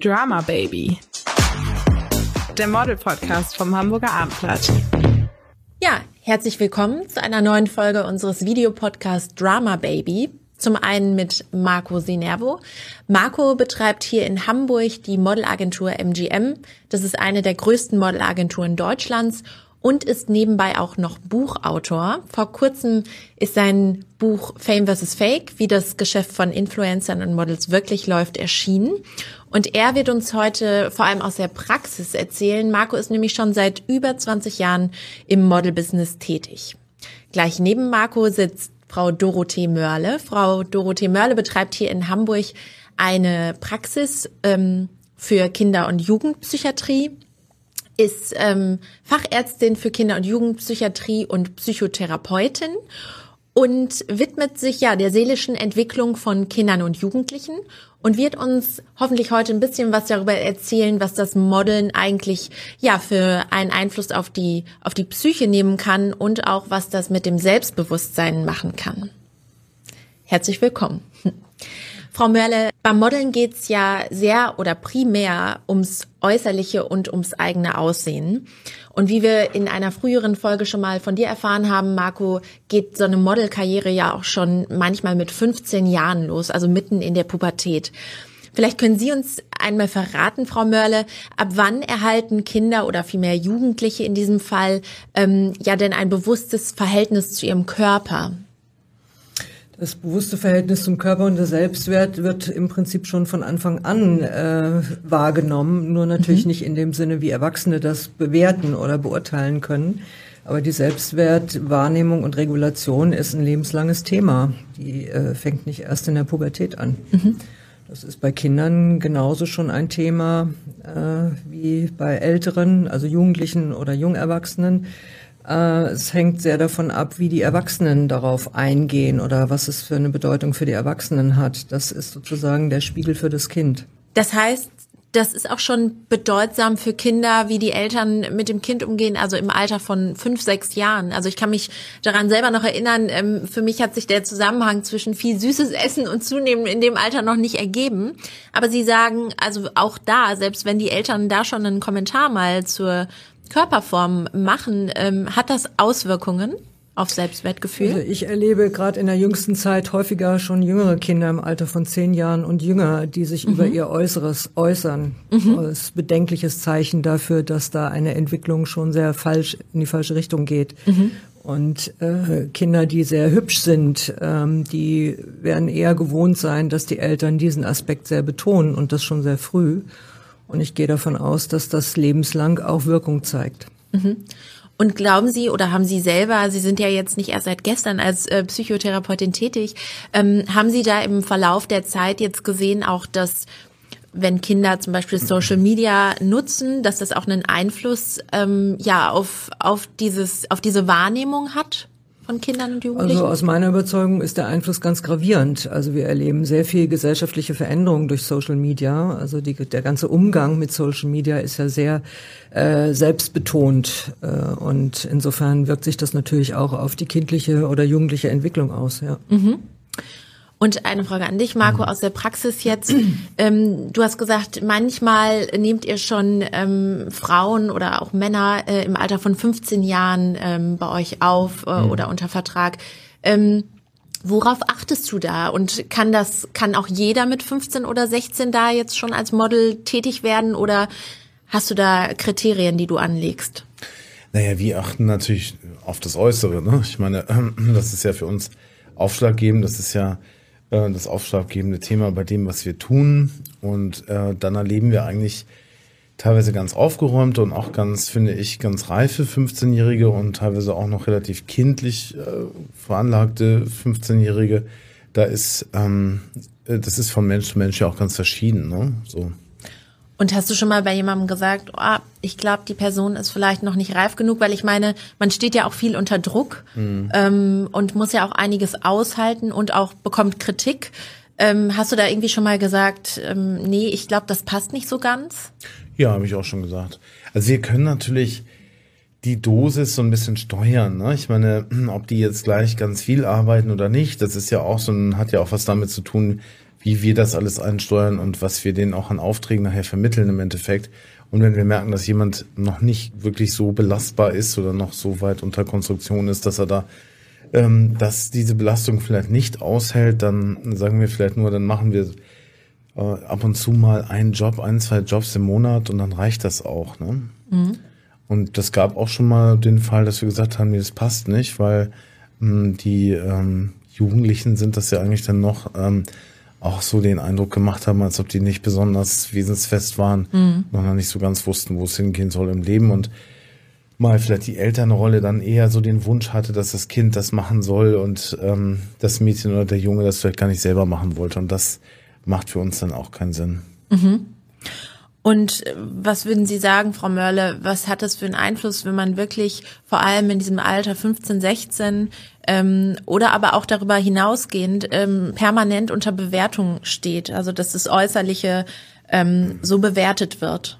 Drama Baby. Der Model-Podcast vom Hamburger Abendblatt. Ja, herzlich willkommen zu einer neuen Folge unseres Videopodcasts Drama Baby. Zum einen mit Marco Sinervo. Marco betreibt hier in Hamburg die Modelagentur MGM. Das ist eine der größten Modelagenturen Deutschlands und ist nebenbei auch noch Buchautor. Vor kurzem ist sein Buch Fame vs. Fake, wie das Geschäft von Influencern und Models wirklich läuft, erschienen. Und er wird uns heute vor allem aus der Praxis erzählen. Marco ist nämlich schon seit über 20 Jahren im Modelbusiness tätig. Gleich neben Marco sitzt Frau Dorothee Mörle. Frau Dorothee Mörle betreibt hier in Hamburg eine Praxis ähm, für Kinder- und Jugendpsychiatrie ist ähm, Fachärztin für Kinder- und Jugendpsychiatrie und Psychotherapeutin und widmet sich ja der seelischen Entwicklung von Kindern und Jugendlichen und wird uns hoffentlich heute ein bisschen was darüber erzählen, was das Modeln eigentlich ja für einen Einfluss auf die auf die Psyche nehmen kann und auch was das mit dem Selbstbewusstsein machen kann. Herzlich willkommen. Frau Mörle, beim Modeln geht's ja sehr oder primär ums Äußerliche und ums eigene Aussehen. Und wie wir in einer früheren Folge schon mal von dir erfahren haben, Marco, geht so eine Modelkarriere ja auch schon manchmal mit 15 Jahren los, also mitten in der Pubertät. Vielleicht können Sie uns einmal verraten, Frau Mörle, ab wann erhalten Kinder oder vielmehr Jugendliche in diesem Fall ähm, ja denn ein bewusstes Verhältnis zu ihrem Körper? Das bewusste Verhältnis zum Körper und der Selbstwert wird im Prinzip schon von Anfang an äh, wahrgenommen, nur natürlich mhm. nicht in dem Sinne, wie Erwachsene das bewerten oder beurteilen können. Aber die Selbstwertwahrnehmung und Regulation ist ein lebenslanges Thema. Die äh, fängt nicht erst in der Pubertät an. Mhm. Das ist bei Kindern genauso schon ein Thema äh, wie bei Älteren, also Jugendlichen oder Jungerwachsenen. Äh, es hängt sehr davon ab, wie die Erwachsenen darauf eingehen oder was es für eine Bedeutung für die Erwachsenen hat. Das ist sozusagen der Spiegel für das Kind. Das heißt, das ist auch schon bedeutsam für Kinder, wie die Eltern mit dem Kind umgehen, also im Alter von fünf, sechs Jahren. Also ich kann mich daran selber noch erinnern, ähm, für mich hat sich der Zusammenhang zwischen viel süßes Essen und Zunehmen in dem Alter noch nicht ergeben. Aber Sie sagen, also auch da, selbst wenn die Eltern da schon einen Kommentar mal zur Körperform machen, ähm, hat das Auswirkungen? auf Selbstwertgefühl? Also ich erlebe gerade in der jüngsten Zeit häufiger schon jüngere Kinder im Alter von zehn Jahren und jünger, die sich mhm. über ihr Äußeres äußern. Mhm. Als bedenkliches Zeichen dafür, dass da eine Entwicklung schon sehr falsch in die falsche Richtung geht. Mhm. Und äh, Kinder, die sehr hübsch sind, ähm, die werden eher gewohnt sein, dass die Eltern diesen Aspekt sehr betonen und das schon sehr früh. Und ich gehe davon aus, dass das lebenslang auch Wirkung zeigt. Mhm. Und glauben Sie oder haben Sie selber, Sie sind ja jetzt nicht erst seit gestern als äh, Psychotherapeutin tätig, ähm, haben Sie da im Verlauf der Zeit jetzt gesehen, auch dass wenn Kinder zum Beispiel Social Media nutzen, dass das auch einen Einfluss ähm, ja auf auf dieses auf diese Wahrnehmung hat? Von Kindern und Jugendlichen? Also aus meiner Überzeugung ist der Einfluss ganz gravierend. Also wir erleben sehr viel gesellschaftliche Veränderungen durch Social Media. Also die, der ganze Umgang mit Social Media ist ja sehr äh, selbstbetont äh, und insofern wirkt sich das natürlich auch auf die kindliche oder jugendliche Entwicklung aus. Ja. Mhm. Und eine Frage an dich, Marco, aus der Praxis jetzt. Ähm, du hast gesagt, manchmal nehmt ihr schon ähm, Frauen oder auch Männer äh, im Alter von 15 Jahren ähm, bei euch auf äh, mhm. oder unter Vertrag. Ähm, worauf achtest du da? Und kann das, kann auch jeder mit 15 oder 16 da jetzt schon als Model tätig werden oder hast du da Kriterien, die du anlegst? Naja, wir achten natürlich auf das Äußere. Ne? Ich meine, das ist ja für uns aufschlaggebend. Das ist ja äh, das aufschlaggebende Thema bei dem, was wir tun. Und äh, dann erleben wir eigentlich teilweise ganz aufgeräumte und auch ganz, finde ich, ganz reife 15-Jährige und teilweise auch noch relativ kindlich äh, veranlagte 15-Jährige. Da ist, ähm, äh, das ist von Mensch zu Mensch ja auch ganz verschieden, ne? So. Und hast du schon mal bei jemandem gesagt, oh, ich glaube, die Person ist vielleicht noch nicht reif genug, weil ich meine, man steht ja auch viel unter Druck mhm. ähm, und muss ja auch einiges aushalten und auch bekommt Kritik. Ähm, hast du da irgendwie schon mal gesagt, ähm, nee, ich glaube, das passt nicht so ganz? Ja, habe ich auch schon gesagt. Also wir können natürlich die Dosis so ein bisschen steuern. Ne? Ich meine, ob die jetzt gleich ganz viel arbeiten oder nicht, das ist ja auch so ein, hat ja auch was damit zu tun, wie wir das alles einsteuern und was wir denen auch an Aufträgen nachher vermitteln im Endeffekt. Und wenn wir merken, dass jemand noch nicht wirklich so belastbar ist oder noch so weit unter Konstruktion ist, dass er da ähm, dass diese Belastung vielleicht nicht aushält, dann sagen wir vielleicht nur, dann machen wir äh, ab und zu mal einen Job, ein, zwei Jobs im Monat und dann reicht das auch. Ne? Mhm. Und das gab auch schon mal den Fall, dass wir gesagt haben, nee, das passt nicht, weil mh, die ähm, Jugendlichen sind das ja eigentlich dann noch ähm, auch so den Eindruck gemacht haben, als ob die nicht besonders wesensfest waren, mhm. noch nicht so ganz wussten, wo es hingehen soll im Leben und mal vielleicht die Elternrolle dann eher so den Wunsch hatte, dass das Kind das machen soll und ähm, das Mädchen oder der Junge das vielleicht gar nicht selber machen wollte. Und das macht für uns dann auch keinen Sinn. Mhm. Und äh, was würden Sie sagen, Frau Mörle, was hat das für einen Einfluss, wenn man wirklich vor allem in diesem Alter 15, 16 ähm, oder aber auch darüber hinausgehend ähm, permanent unter Bewertung steht, also dass das Äußerliche ähm, so bewertet wird?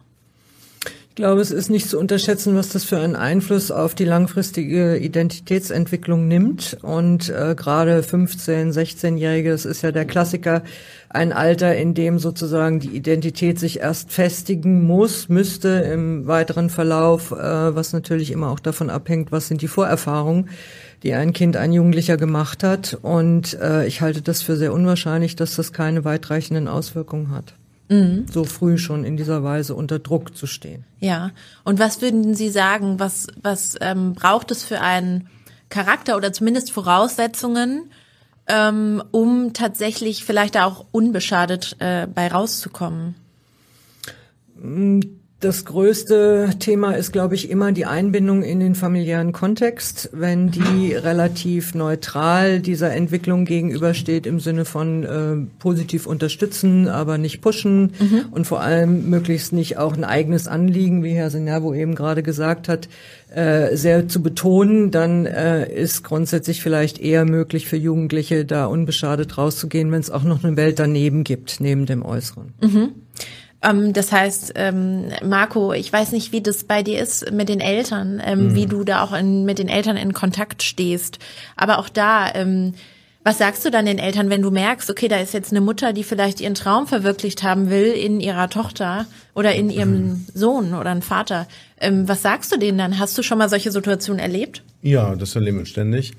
Ich glaube, es ist nicht zu unterschätzen, was das für einen Einfluss auf die langfristige Identitätsentwicklung nimmt. Und äh, gerade 15-, 16-Jährige, das ist ja der Klassiker, ein Alter, in dem sozusagen die Identität sich erst festigen muss, müsste im weiteren Verlauf, äh, was natürlich immer auch davon abhängt, was sind die Vorerfahrungen, die ein Kind, ein Jugendlicher gemacht hat. Und äh, ich halte das für sehr unwahrscheinlich, dass das keine weitreichenden Auswirkungen hat mhm. so früh schon in dieser Weise unter Druck zu stehen. Ja. Und was würden Sie sagen, was, was ähm, braucht es für einen Charakter oder zumindest Voraussetzungen, ähm, um tatsächlich vielleicht auch unbeschadet äh, bei rauszukommen? Das größte Thema ist, glaube ich, immer die Einbindung in den familiären Kontext, wenn die relativ neutral dieser Entwicklung gegenübersteht im Sinne von äh, positiv unterstützen, aber nicht pushen mhm. und vor allem möglichst nicht auch ein eigenes Anliegen, wie Herr Senervo eben gerade gesagt hat, äh, sehr zu betonen, dann äh, ist grundsätzlich vielleicht eher möglich für Jugendliche, da unbeschadet rauszugehen, wenn es auch noch eine Welt daneben gibt, neben dem Äußeren. Mhm. Ähm, das heißt, ähm, Marco, ich weiß nicht, wie das bei dir ist mit den Eltern, ähm, mhm. wie du da auch in, mit den Eltern in Kontakt stehst. Aber auch da, ähm, was sagst du dann den Eltern, wenn du merkst, okay, da ist jetzt eine Mutter, die vielleicht ihren Traum verwirklicht haben will in ihrer Tochter oder in ihrem mhm. Sohn oder ein Vater? Ähm, was sagst du denen dann? Hast du schon mal solche Situationen erlebt? Ja, das erleben wir ständig.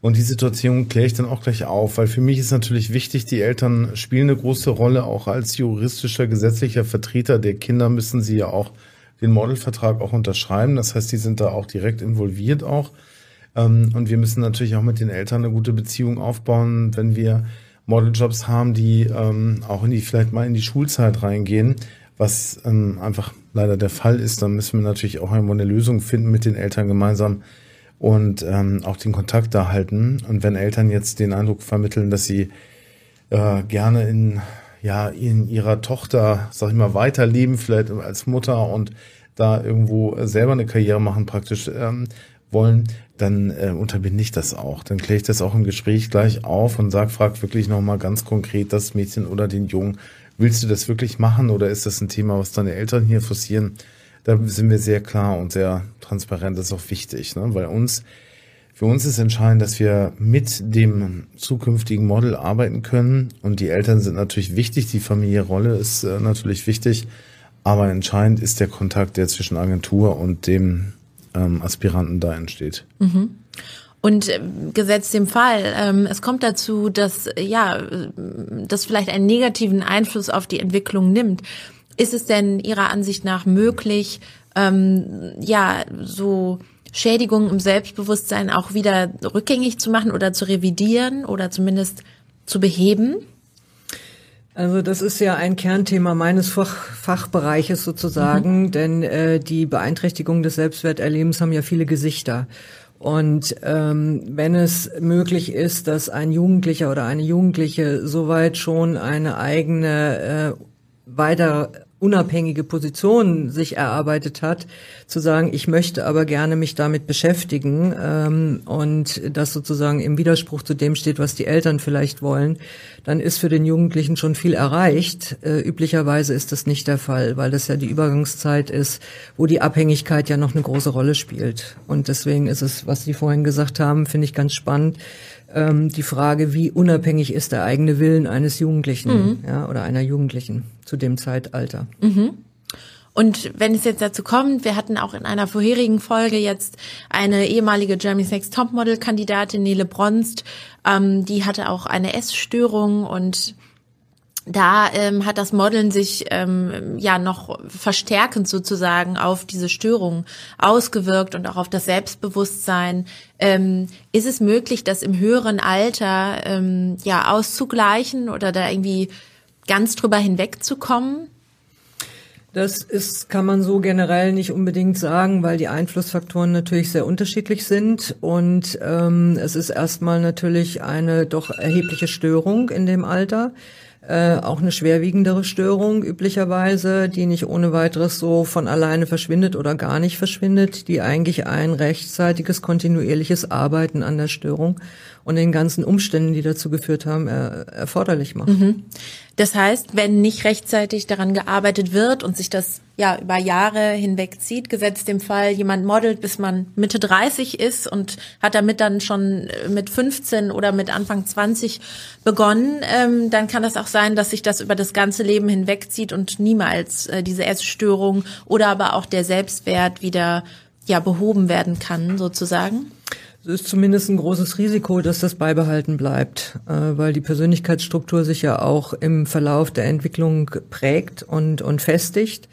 Und die Situation kläre ich dann auch gleich auf, weil für mich ist natürlich wichtig, die Eltern spielen eine große Rolle, auch als juristischer, gesetzlicher Vertreter der Kinder müssen sie ja auch den Modelvertrag auch unterschreiben. Das heißt, die sind da auch direkt involviert auch. Ähm, und wir müssen natürlich auch mit den Eltern eine gute Beziehung aufbauen, wenn wir Modeljobs haben, die ähm, auch in die, vielleicht mal in die Schulzeit reingehen, was ähm, einfach leider der Fall ist. Dann müssen wir natürlich auch eine Lösung finden mit den Eltern gemeinsam, und ähm, auch den Kontakt da halten. Und wenn Eltern jetzt den Eindruck vermitteln, dass sie äh, gerne in ja in ihrer Tochter, sag ich mal, weiterleben, vielleicht als Mutter und da irgendwo selber eine Karriere machen praktisch ähm, wollen, dann äh, unterbinde ich das auch. Dann kläre ich das auch im Gespräch gleich auf und sag, frag wirklich nochmal ganz konkret das Mädchen oder den Jungen, willst du das wirklich machen oder ist das ein Thema, was deine Eltern hier forcieren? Da sind wir sehr klar und sehr transparent. Das ist auch wichtig, ne? weil uns, für uns ist entscheidend, dass wir mit dem zukünftigen Model arbeiten können. Und die Eltern sind natürlich wichtig, die familiäre ist äh, natürlich wichtig. Aber entscheidend ist der Kontakt, der zwischen Agentur und dem ähm, Aspiranten da entsteht. Mhm. Und äh, gesetzt dem Fall, ähm, es kommt dazu, dass ja, das vielleicht einen negativen Einfluss auf die Entwicklung nimmt. Ist es denn Ihrer Ansicht nach möglich, ähm, ja, so Schädigungen im Selbstbewusstsein auch wieder rückgängig zu machen oder zu revidieren oder zumindest zu beheben? Also das ist ja ein Kernthema meines Fach Fachbereiches sozusagen, mhm. denn äh, die Beeinträchtigung des Selbstwerterlebens haben ja viele Gesichter. Und ähm, wenn es möglich ist, dass ein Jugendlicher oder eine Jugendliche soweit schon eine eigene äh, weiter unabhängige Position sich erarbeitet hat, zu sagen, ich möchte aber gerne mich damit beschäftigen ähm, und das sozusagen im Widerspruch zu dem steht, was die Eltern vielleicht wollen, dann ist für den Jugendlichen schon viel erreicht. Äh, üblicherweise ist das nicht der Fall, weil das ja die Übergangszeit ist, wo die Abhängigkeit ja noch eine große Rolle spielt. Und deswegen ist es, was Sie vorhin gesagt haben, finde ich ganz spannend, ähm, die Frage, wie unabhängig ist der eigene Willen eines Jugendlichen mhm. ja, oder einer Jugendlichen zu dem Zeitalter. Mhm. Und wenn es jetzt dazu kommt, wir hatten auch in einer vorherigen Folge jetzt eine ehemalige Germany's Next Topmodel Kandidatin Nele Bronst, ähm, die hatte auch eine Essstörung und da ähm, hat das Modeln sich ähm, ja noch verstärkend sozusagen auf diese Störung ausgewirkt und auch auf das Selbstbewusstsein. Ähm, ist es möglich, das im höheren Alter ähm, ja auszugleichen oder da irgendwie ganz drüber hinwegzukommen? Das ist, kann man so generell nicht unbedingt sagen, weil die Einflussfaktoren natürlich sehr unterschiedlich sind und ähm, es ist erstmal natürlich eine doch erhebliche Störung in dem Alter. Äh, auch eine schwerwiegendere Störung üblicherweise, die nicht ohne weiteres so von alleine verschwindet oder gar nicht verschwindet, die eigentlich ein rechtzeitiges, kontinuierliches Arbeiten an der Störung und den ganzen Umständen, die dazu geführt haben, er, erforderlich macht. Mhm. Das heißt, wenn nicht rechtzeitig daran gearbeitet wird und sich das ja über Jahre hinweg zieht, gesetzt dem Fall, jemand modelt, bis man Mitte 30 ist und hat damit dann schon mit 15 oder mit Anfang 20 begonnen, ähm, dann kann das auch sein, dass sich das über das ganze Leben hinwegzieht und niemals äh, diese Essstörung oder aber auch der Selbstwert wieder ja behoben werden kann, sozusagen. Es ist zumindest ein großes Risiko, dass das beibehalten bleibt, äh, weil die Persönlichkeitsstruktur sich ja auch im Verlauf der Entwicklung prägt und, und festigt.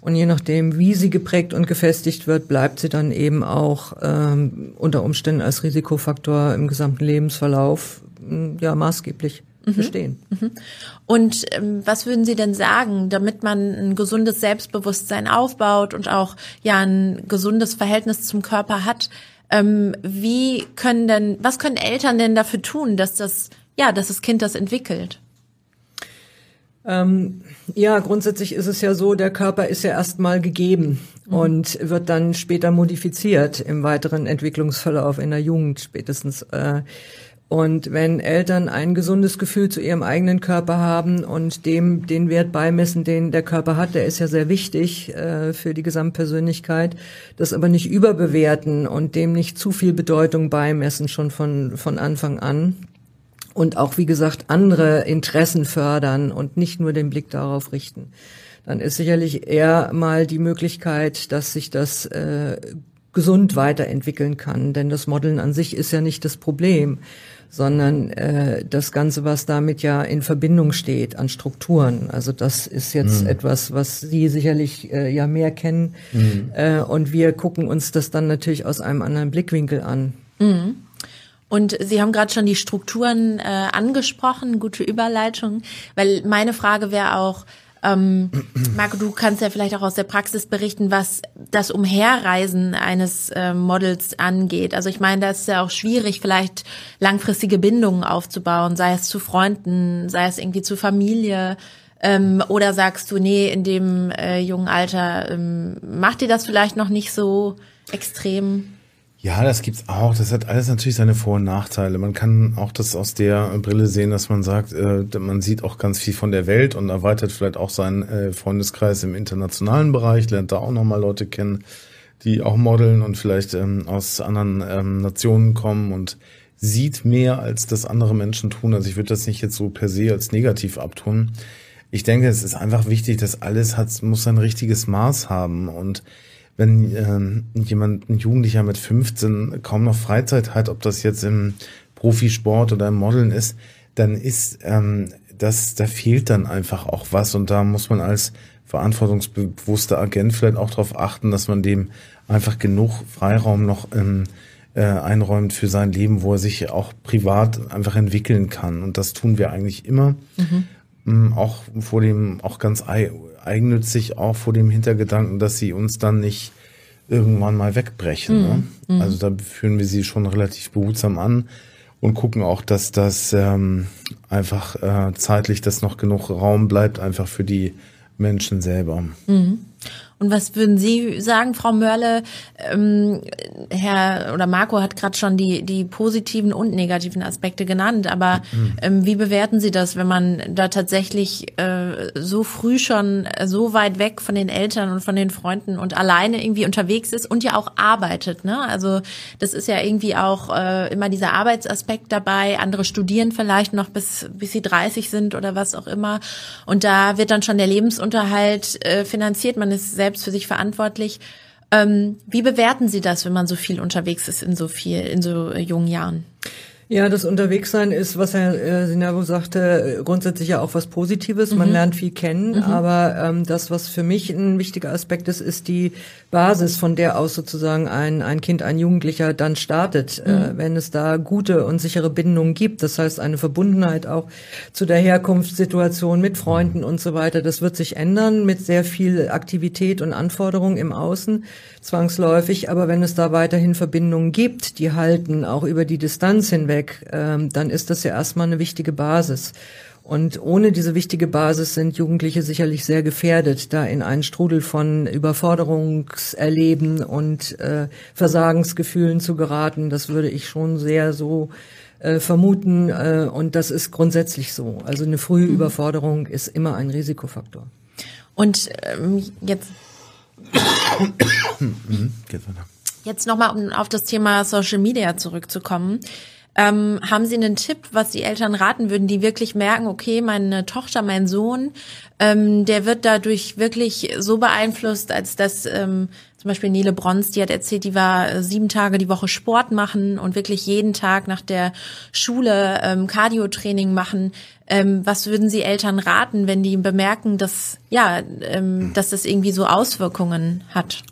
Und je nachdem, wie sie geprägt und gefestigt wird, bleibt sie dann eben auch ähm, unter Umständen als Risikofaktor im gesamten Lebensverlauf ja maßgeblich mhm. bestehen. Mhm. Und ähm, was würden Sie denn sagen, damit man ein gesundes Selbstbewusstsein aufbaut und auch ja ein gesundes Verhältnis zum Körper hat? Ähm, wie können denn, was können Eltern denn dafür tun, dass das, ja, dass das Kind das entwickelt? Ähm, ja, grundsätzlich ist es ja so, der Körper ist ja erstmal gegeben mhm. und wird dann später modifiziert im weiteren Entwicklungsverlauf in der Jugend spätestens. Äh, und wenn Eltern ein gesundes Gefühl zu ihrem eigenen Körper haben und dem den Wert beimessen, den der Körper hat, der ist ja sehr wichtig äh, für die Gesamtpersönlichkeit, das aber nicht überbewerten und dem nicht zu viel Bedeutung beimessen schon von, von Anfang an. Und auch, wie gesagt, andere Interessen fördern und nicht nur den Blick darauf richten. Dann ist sicherlich eher mal die Möglichkeit, dass sich das äh, gesund weiterentwickeln kann. Denn das Modeln an sich ist ja nicht das Problem sondern äh, das Ganze, was damit ja in Verbindung steht an Strukturen. Also das ist jetzt mhm. etwas, was Sie sicherlich äh, ja mehr kennen. Mhm. Äh, und wir gucken uns das dann natürlich aus einem anderen Blickwinkel an. Mhm. Und Sie haben gerade schon die Strukturen äh, angesprochen, gute Überleitung, weil meine Frage wäre auch, ähm, Marco, du kannst ja vielleicht auch aus der Praxis berichten, was das Umherreisen eines äh, Models angeht. Also ich meine, da ist ja auch schwierig, vielleicht langfristige Bindungen aufzubauen, sei es zu Freunden, sei es irgendwie zu Familie. Ähm, oder sagst du, nee, in dem äh, jungen Alter ähm, macht dir das vielleicht noch nicht so extrem? Ja, das gibt's auch. Das hat alles natürlich seine Vor- und Nachteile. Man kann auch das aus der Brille sehen, dass man sagt, äh, man sieht auch ganz viel von der Welt und erweitert vielleicht auch seinen äh, Freundeskreis im internationalen Bereich, lernt da auch nochmal Leute kennen, die auch modeln und vielleicht ähm, aus anderen ähm, Nationen kommen und sieht mehr, als das andere Menschen tun. Also ich würde das nicht jetzt so per se als negativ abtun. Ich denke, es ist einfach wichtig, dass alles hat, muss ein richtiges Maß haben und wenn ähm, jemand, ein Jugendlicher mit 15 kaum noch Freizeit hat, ob das jetzt im Profisport oder im Modeln ist, dann ist ähm, das, da fehlt dann einfach auch was und da muss man als verantwortungsbewusster Agent vielleicht auch darauf achten, dass man dem einfach genug Freiraum noch ähm, äh, einräumt für sein Leben, wo er sich auch privat einfach entwickeln kann. Und das tun wir eigentlich immer. Mhm. Ähm, auch vor dem, auch ganz eigennützig auch vor dem Hintergedanken, dass sie uns dann nicht irgendwann mal wegbrechen. Mhm. Ne? Mhm. Also da führen wir sie schon relativ behutsam an und gucken auch, dass das ähm, einfach äh, zeitlich, dass noch genug Raum bleibt, einfach für die Menschen selber. Mhm. Und was würden Sie sagen, Frau Mörle? Ähm, Herr oder Marco hat gerade schon die, die positiven und negativen Aspekte genannt, aber ähm, wie bewerten Sie das, wenn man da tatsächlich äh, so früh schon so weit weg von den Eltern und von den Freunden und alleine irgendwie unterwegs ist und ja auch arbeitet? Ne? Also das ist ja irgendwie auch äh, immer dieser Arbeitsaspekt dabei. Andere studieren vielleicht noch bis, bis sie 30 sind oder was auch immer. Und da wird dann schon der Lebensunterhalt äh, finanziert. Man ist selbst für sich verantwortlich. Ähm, wie bewerten Sie das, wenn man so viel unterwegs ist in so viel, in so äh, jungen Jahren? Ja, das Unterwegssein ist, was Herr äh, Sinabo sagte, grundsätzlich ja auch was Positives. Man mhm. lernt viel kennen, mhm. aber ähm, das, was für mich ein wichtiger Aspekt ist, ist die Basis, von der aus sozusagen ein, ein Kind, ein Jugendlicher dann startet, äh, mhm. äh, wenn es da gute und sichere Bindungen gibt. Das heißt, eine Verbundenheit auch zu der Herkunftssituation mit Freunden und so weiter. Das wird sich ändern mit sehr viel Aktivität und Anforderungen im Außen, zwangsläufig. Aber wenn es da weiterhin Verbindungen gibt, die halten, auch über die Distanz hinweg, weg, ähm, dann ist das ja erstmal eine wichtige Basis. Und ohne diese wichtige Basis sind Jugendliche sicherlich sehr gefährdet, da in einen Strudel von Überforderungserleben und äh, Versagensgefühlen zu geraten. Das würde ich schon sehr so äh, vermuten. Äh, und das ist grundsätzlich so. Also eine frühe mhm. Überforderung ist immer ein Risikofaktor. Und ähm, jetzt. Mhm, jetzt nochmal, um auf das Thema Social Media zurückzukommen. Ähm, haben Sie einen Tipp, was die Eltern raten würden, die wirklich merken, okay, meine Tochter, mein Sohn, ähm, der wird dadurch wirklich so beeinflusst, als dass ähm, zum Beispiel Nele Brons, die hat erzählt, die war äh, sieben Tage die Woche Sport machen und wirklich jeden Tag nach der Schule ähm, Cardio-Training machen. Ähm, was würden Sie Eltern raten, wenn die bemerken, dass ja, ähm, dass das irgendwie so Auswirkungen hat?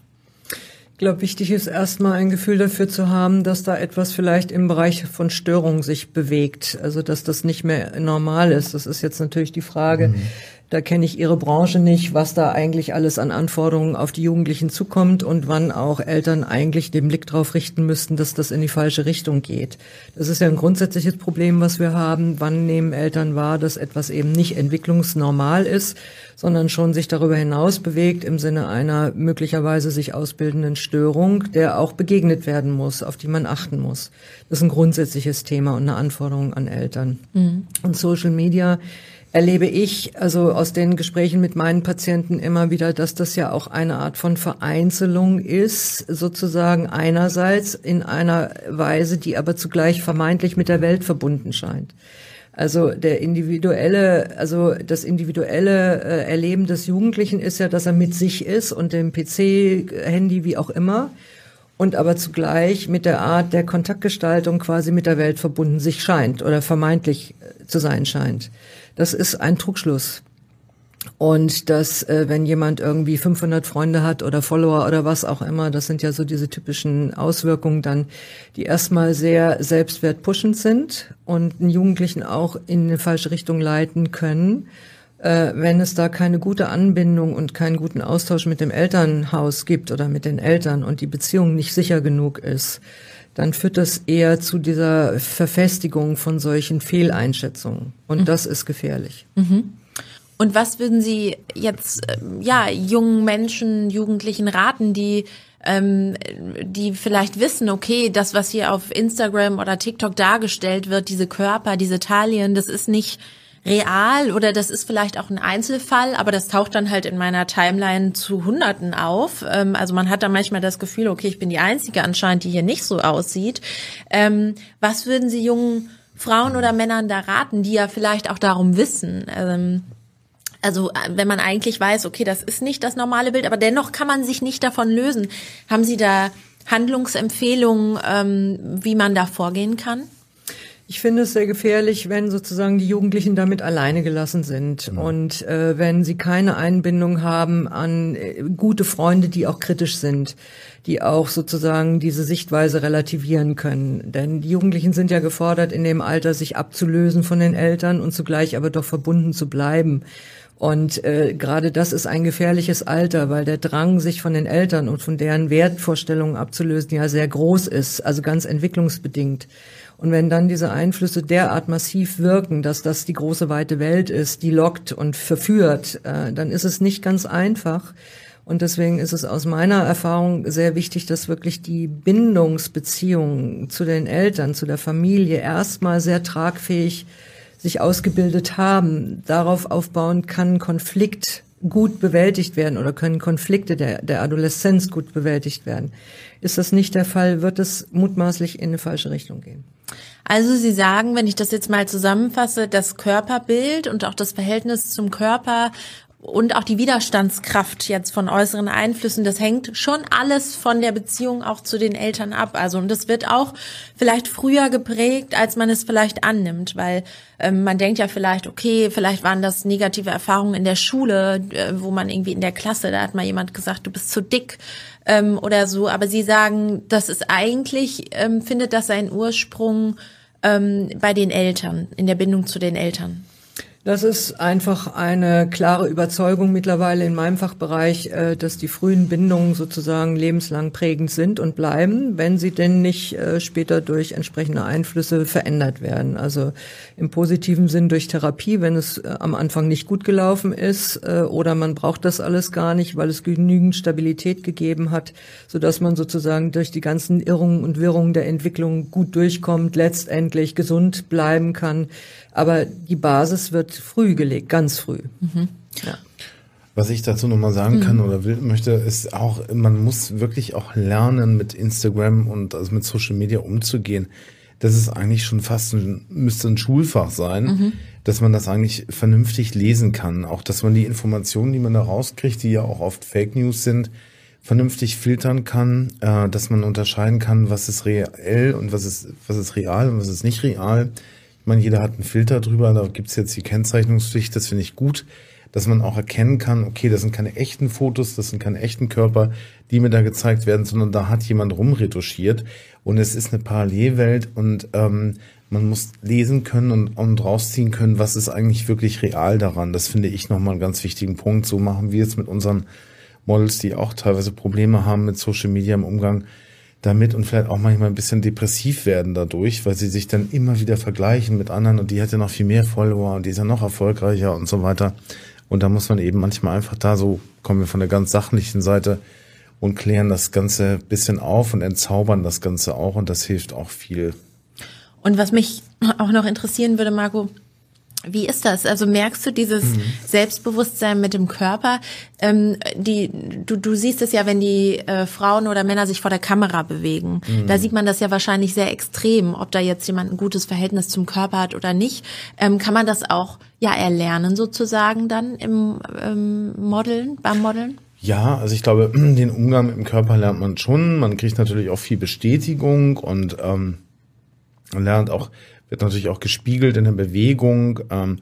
Ich glaube, wichtig ist erstmal ein Gefühl dafür zu haben, dass da etwas vielleicht im Bereich von Störung sich bewegt. Also, dass das nicht mehr normal ist. Das ist jetzt natürlich die Frage, mhm. Da kenne ich Ihre Branche nicht, was da eigentlich alles an Anforderungen auf die Jugendlichen zukommt und wann auch Eltern eigentlich den Blick darauf richten müssten, dass das in die falsche Richtung geht. Das ist ja ein grundsätzliches Problem, was wir haben. Wann nehmen Eltern wahr, dass etwas eben nicht entwicklungsnormal ist, sondern schon sich darüber hinaus bewegt im Sinne einer möglicherweise sich ausbildenden Störung, der auch begegnet werden muss, auf die man achten muss. Das ist ein grundsätzliches Thema und eine Anforderung an Eltern. Mhm. Und Social Media erlebe ich, also aus den Gesprächen mit meinen Patienten immer wieder, dass das ja auch eine Art von Vereinzelung ist, sozusagen einerseits in einer Weise, die aber zugleich vermeintlich mit der Welt verbunden scheint. Also der individuelle, also das individuelle äh, Erleben des Jugendlichen ist ja, dass er mit sich ist und dem PC, Handy, wie auch immer und aber zugleich mit der Art der Kontaktgestaltung quasi mit der Welt verbunden sich scheint oder vermeintlich äh, zu sein scheint. Das ist ein Trugschluss. Und dass, äh, wenn jemand irgendwie 500 Freunde hat oder Follower oder was auch immer, das sind ja so diese typischen Auswirkungen dann, die erstmal sehr selbstwertpushend sind und einen Jugendlichen auch in eine falsche Richtung leiten können, äh, wenn es da keine gute Anbindung und keinen guten Austausch mit dem Elternhaus gibt oder mit den Eltern und die Beziehung nicht sicher genug ist dann führt das eher zu dieser Verfestigung von solchen Fehleinschätzungen. Und mhm. das ist gefährlich. Mhm. Und was würden Sie jetzt ähm, ja jungen Menschen, Jugendlichen raten, die ähm, die vielleicht wissen, okay, das, was hier auf Instagram oder TikTok dargestellt wird, diese Körper, diese Talien, das ist nicht real oder das ist vielleicht auch ein Einzelfall, aber das taucht dann halt in meiner Timeline zu Hunderten auf. Ähm, also man hat da manchmal das Gefühl, okay, ich bin die Einzige anscheinend, die hier nicht so aussieht. Ähm, was würden Sie jungen Frauen oder Männern da raten, die ja vielleicht auch darum wissen? Ähm, also wenn man eigentlich weiß, okay, das ist nicht das normale Bild, aber dennoch kann man sich nicht davon lösen. Haben Sie da Handlungsempfehlungen, ähm, wie man da vorgehen kann? Ich finde es sehr gefährlich, wenn sozusagen die Jugendlichen damit alleine gelassen sind genau. und äh, wenn sie keine Einbindung haben an äh, gute Freunde, die auch kritisch sind, die auch sozusagen diese Sichtweise relativieren können. Denn die Jugendlichen sind ja gefordert, in dem Alter sich abzulösen von den Eltern und zugleich aber doch verbunden zu bleiben. Und äh, gerade das ist ein gefährliches Alter, weil der Drang, sich von den Eltern und von deren Wertvorstellungen abzulösen, ja sehr groß ist, also ganz entwicklungsbedingt. Und wenn dann diese Einflüsse derart massiv wirken, dass das die große weite Welt ist, die lockt und verführt, äh, dann ist es nicht ganz einfach. Und deswegen ist es aus meiner Erfahrung sehr wichtig, dass wirklich die Bindungsbeziehungen zu den Eltern, zu der Familie erstmal sehr tragfähig sich ausgebildet haben. Darauf aufbauen kann Konflikt gut bewältigt werden oder können Konflikte der, der Adoleszenz gut bewältigt werden. Ist das nicht der Fall, wird es mutmaßlich in eine falsche Richtung gehen. Also Sie sagen, wenn ich das jetzt mal zusammenfasse, das Körperbild und auch das Verhältnis zum Körper und auch die Widerstandskraft jetzt von äußeren Einflüssen, das hängt schon alles von der Beziehung auch zu den Eltern ab. Also und das wird auch vielleicht früher geprägt, als man es vielleicht annimmt, weil ähm, man denkt ja vielleicht, okay, vielleicht waren das negative Erfahrungen in der Schule, äh, wo man irgendwie in der Klasse, da hat mal jemand gesagt, du bist zu dick ähm, oder so. Aber Sie sagen, das ist eigentlich ähm, findet das seinen Ursprung ähm, bei den Eltern, in der Bindung zu den Eltern. Das ist einfach eine klare Überzeugung mittlerweile in meinem Fachbereich, äh, dass die frühen Bindungen sozusagen lebenslang prägend sind und bleiben, wenn sie denn nicht äh, später durch entsprechende Einflüsse verändert werden. Also im positiven Sinn durch Therapie, wenn es äh, am Anfang nicht gut gelaufen ist oder man braucht das alles gar nicht, weil es genügend Stabilität gegeben hat, sodass man sozusagen durch die ganzen Irrungen und Wirrungen der Entwicklung gut durchkommt, letztendlich gesund bleiben kann. Aber die Basis wird früh gelegt, ganz früh. Mhm. Ja. Was ich dazu nochmal sagen kann mhm. oder will, möchte, ist auch, man muss wirklich auch lernen, mit Instagram und also mit Social Media umzugehen. Das ist eigentlich schon fast ein, müsste ein Schulfach sein, mhm. dass man das eigentlich vernünftig lesen kann. Auch, dass man die Informationen, die man da rauskriegt, die ja auch oft Fake News sind, vernünftig filtern kann, äh, dass man unterscheiden kann, was ist reell und was ist, was ist real und was ist nicht real ich meine, jeder hat einen Filter drüber, da gibt's jetzt die Kennzeichnungspflicht, das finde ich gut, dass man auch erkennen kann, okay, das sind keine echten Fotos, das sind keine echten Körper, die mir da gezeigt werden, sondern da hat jemand rumretuschiert und es ist eine Parallelwelt und ähm, man muss lesen können und, und rausziehen können, was ist eigentlich wirklich real daran. Das finde ich nochmal einen ganz wichtigen Punkt. So machen wir es mit unseren Models, die auch teilweise Probleme haben mit Social Media im Umgang damit und vielleicht auch manchmal ein bisschen depressiv werden dadurch, weil sie sich dann immer wieder vergleichen mit anderen und die hat ja noch viel mehr Follower und die ist ja noch erfolgreicher und so weiter. Und da muss man eben manchmal einfach da so, kommen wir von der ganz sachlichen Seite und klären das Ganze bisschen auf und entzaubern das Ganze auch und das hilft auch viel. Und was mich auch noch interessieren würde, Marco, wie ist das? Also merkst du dieses mhm. Selbstbewusstsein mit dem Körper? Ähm, die, du, du siehst es ja, wenn die äh, Frauen oder Männer sich vor der Kamera bewegen. Mhm. Da sieht man das ja wahrscheinlich sehr extrem, ob da jetzt jemand ein gutes Verhältnis zum Körper hat oder nicht. Ähm, kann man das auch ja erlernen sozusagen dann im ähm, Modeln, beim Modeln? Ja, also ich glaube, den Umgang mit dem Körper lernt man schon. Man kriegt natürlich auch viel Bestätigung und ähm, lernt auch wird natürlich auch gespiegelt in der Bewegung ähm,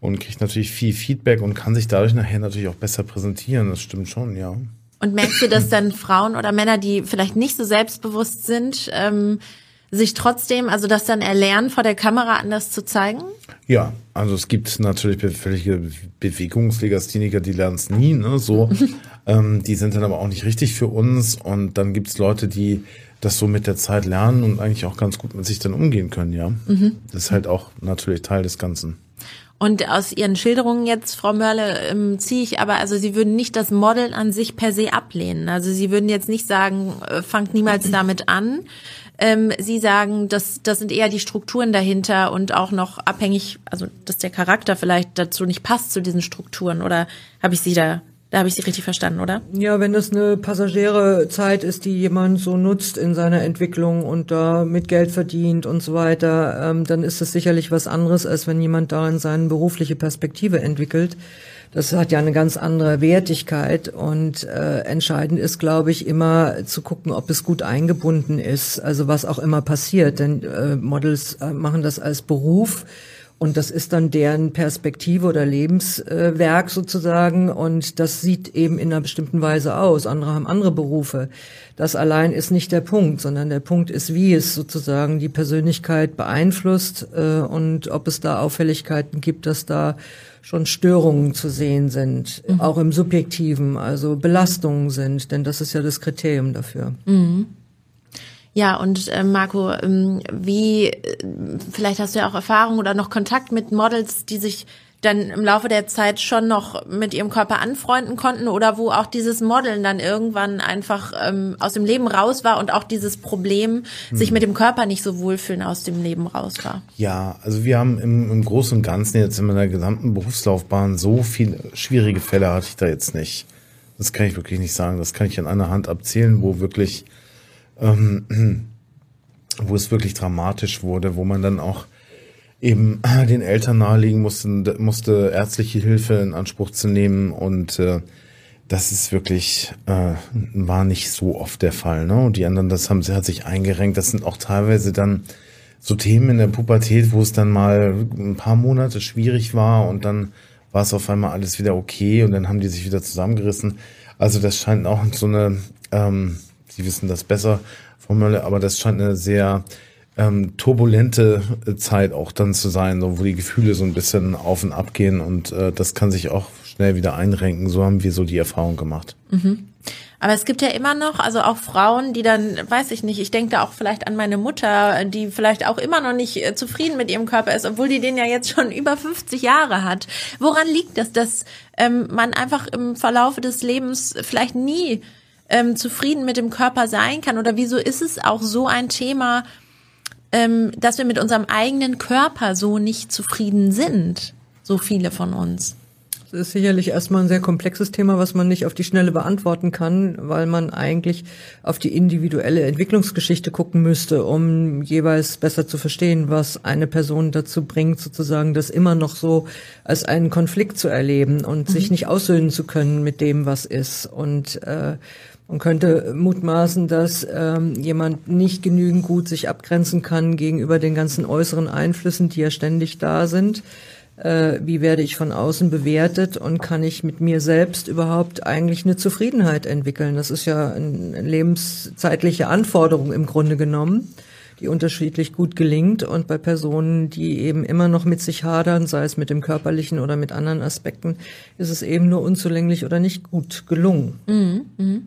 und kriegt natürlich viel Feedback und kann sich dadurch nachher natürlich auch besser präsentieren. Das stimmt schon, ja. Und merkst du, dass dann Frauen oder Männer, die vielleicht nicht so selbstbewusst sind, ähm, sich trotzdem, also das dann erlernen, vor der Kamera anders zu zeigen? Ja, also es gibt natürlich völlige Bewegungslegastheniker, die lernen es nie, ne? So, ähm, die sind dann aber auch nicht richtig für uns. Und dann gibt's Leute, die das so mit der Zeit lernen und eigentlich auch ganz gut mit sich dann umgehen können, ja. Mhm. Das ist halt auch natürlich Teil des Ganzen. Und aus Ihren Schilderungen jetzt, Frau Mörle, ähm, ziehe ich aber, also Sie würden nicht das Modeln an sich per se ablehnen. Also Sie würden jetzt nicht sagen, äh, fangt niemals damit an. Ähm, Sie sagen, das, das sind eher die Strukturen dahinter und auch noch abhängig, also dass der Charakter vielleicht dazu nicht passt zu diesen Strukturen. Oder habe ich Sie da da habe ich Sie richtig verstanden, oder? Ja, wenn das eine passagiere Zeit ist, die jemand so nutzt in seiner Entwicklung und da mit Geld verdient und so weiter, ähm, dann ist das sicherlich was anderes, als wenn jemand da in seine berufliche Perspektive entwickelt. Das hat ja eine ganz andere Wertigkeit und äh, entscheidend ist, glaube ich, immer zu gucken, ob es gut eingebunden ist, also was auch immer passiert. Denn äh, Models äh, machen das als Beruf und das ist dann deren Perspektive oder Lebenswerk sozusagen. Und das sieht eben in einer bestimmten Weise aus. Andere haben andere Berufe. Das allein ist nicht der Punkt, sondern der Punkt ist, wie es sozusagen die Persönlichkeit beeinflusst äh, und ob es da Auffälligkeiten gibt, dass da schon Störungen zu sehen sind, mhm. auch im Subjektiven, also Belastungen sind, denn das ist ja das Kriterium dafür. Mhm. Ja, und äh, Marco, ähm, wie, äh, vielleicht hast du ja auch Erfahrung oder noch Kontakt mit Models, die sich dann im Laufe der Zeit schon noch mit ihrem Körper anfreunden konnten oder wo auch dieses Modeln dann irgendwann einfach ähm, aus dem Leben raus war und auch dieses Problem, hm. sich mit dem Körper nicht so wohlfühlen, aus dem Leben raus war? Ja, also wir haben im, im Großen und Ganzen jetzt in meiner gesamten Berufslaufbahn so viele schwierige Fälle hatte ich da jetzt nicht. Das kann ich wirklich nicht sagen. Das kann ich an einer Hand abzählen, wo wirklich, ähm, wo es wirklich dramatisch wurde, wo man dann auch eben den Eltern nahelegen musste, musste ärztliche Hilfe in Anspruch zu nehmen und äh, das ist wirklich äh, war nicht so oft der Fall. Ne? Und die anderen, das haben hat sich eingerenkt. Das sind auch teilweise dann so Themen in der Pubertät, wo es dann mal ein paar Monate schwierig war und dann war es auf einmal alles wieder okay und dann haben die sich wieder zusammengerissen. Also das scheint auch so eine, ähm, Sie wissen das besser, Frau Mölle, aber das scheint eine sehr ähm, turbulente Zeit auch dann zu sein, so, wo die Gefühle so ein bisschen auf und ab gehen und äh, das kann sich auch schnell wieder einrenken. So haben wir so die Erfahrung gemacht. Mhm. Aber es gibt ja immer noch, also auch Frauen, die dann, weiß ich nicht, ich denke da auch vielleicht an meine Mutter, die vielleicht auch immer noch nicht äh, zufrieden mit ihrem Körper ist, obwohl die den ja jetzt schon über 50 Jahre hat. Woran liegt das, dass ähm, man einfach im Verlaufe des Lebens vielleicht nie ähm, zufrieden mit dem Körper sein kann? Oder wieso ist es auch so ein Thema, ähm, dass wir mit unserem eigenen Körper so nicht zufrieden sind, so viele von uns. Das ist sicherlich erstmal ein sehr komplexes Thema, was man nicht auf die Schnelle beantworten kann, weil man eigentlich auf die individuelle Entwicklungsgeschichte gucken müsste, um jeweils besser zu verstehen, was eine Person dazu bringt, sozusagen das immer noch so als einen Konflikt zu erleben und mhm. sich nicht aussöhnen zu können mit dem, was ist. Und äh, man könnte mutmaßen, dass ähm, jemand nicht genügend gut sich abgrenzen kann gegenüber den ganzen äußeren Einflüssen, die ja ständig da sind. Äh, wie werde ich von außen bewertet und kann ich mit mir selbst überhaupt eigentlich eine Zufriedenheit entwickeln? Das ist ja eine lebenszeitliche Anforderung im Grunde genommen, die unterschiedlich gut gelingt. Und bei Personen, die eben immer noch mit sich hadern, sei es mit dem körperlichen oder mit anderen Aspekten, ist es eben nur unzulänglich oder nicht gut gelungen. Mhm, mh.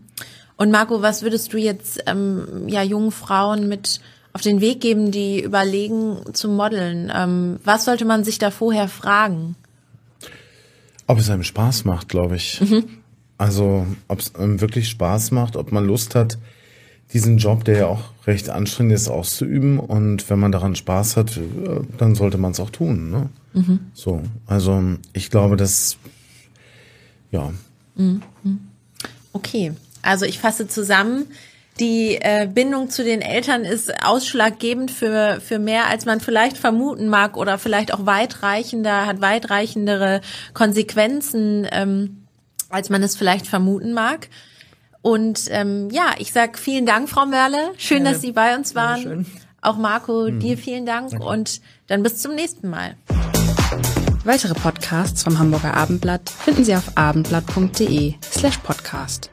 Und Marco, was würdest du jetzt ähm, ja jungen Frauen mit auf den Weg geben, die überlegen zu modeln? Ähm, was sollte man sich da vorher fragen? Ob es einem Spaß macht, glaube ich. Mhm. Also ob es einem wirklich Spaß macht, ob man Lust hat, diesen Job, der ja auch recht anstrengend ist, auszuüben. Und wenn man daran Spaß hat, äh, dann sollte man es auch tun. Ne? Mhm. So, also ich glaube, dass ja. Mhm. Okay. Also ich fasse zusammen, die äh, Bindung zu den Eltern ist ausschlaggebend für, für mehr, als man vielleicht vermuten mag oder vielleicht auch weitreichender, hat weitreichendere Konsequenzen, ähm, als man es vielleicht vermuten mag. Und ähm, ja, ich sag vielen Dank, Frau Mörle. Schön, ja, dass Sie bei uns waren. Schön. Auch Marco, mhm. dir vielen Dank Danke. und dann bis zum nächsten Mal. Weitere Podcasts vom Hamburger Abendblatt finden Sie auf abendblatt.de slash podcast.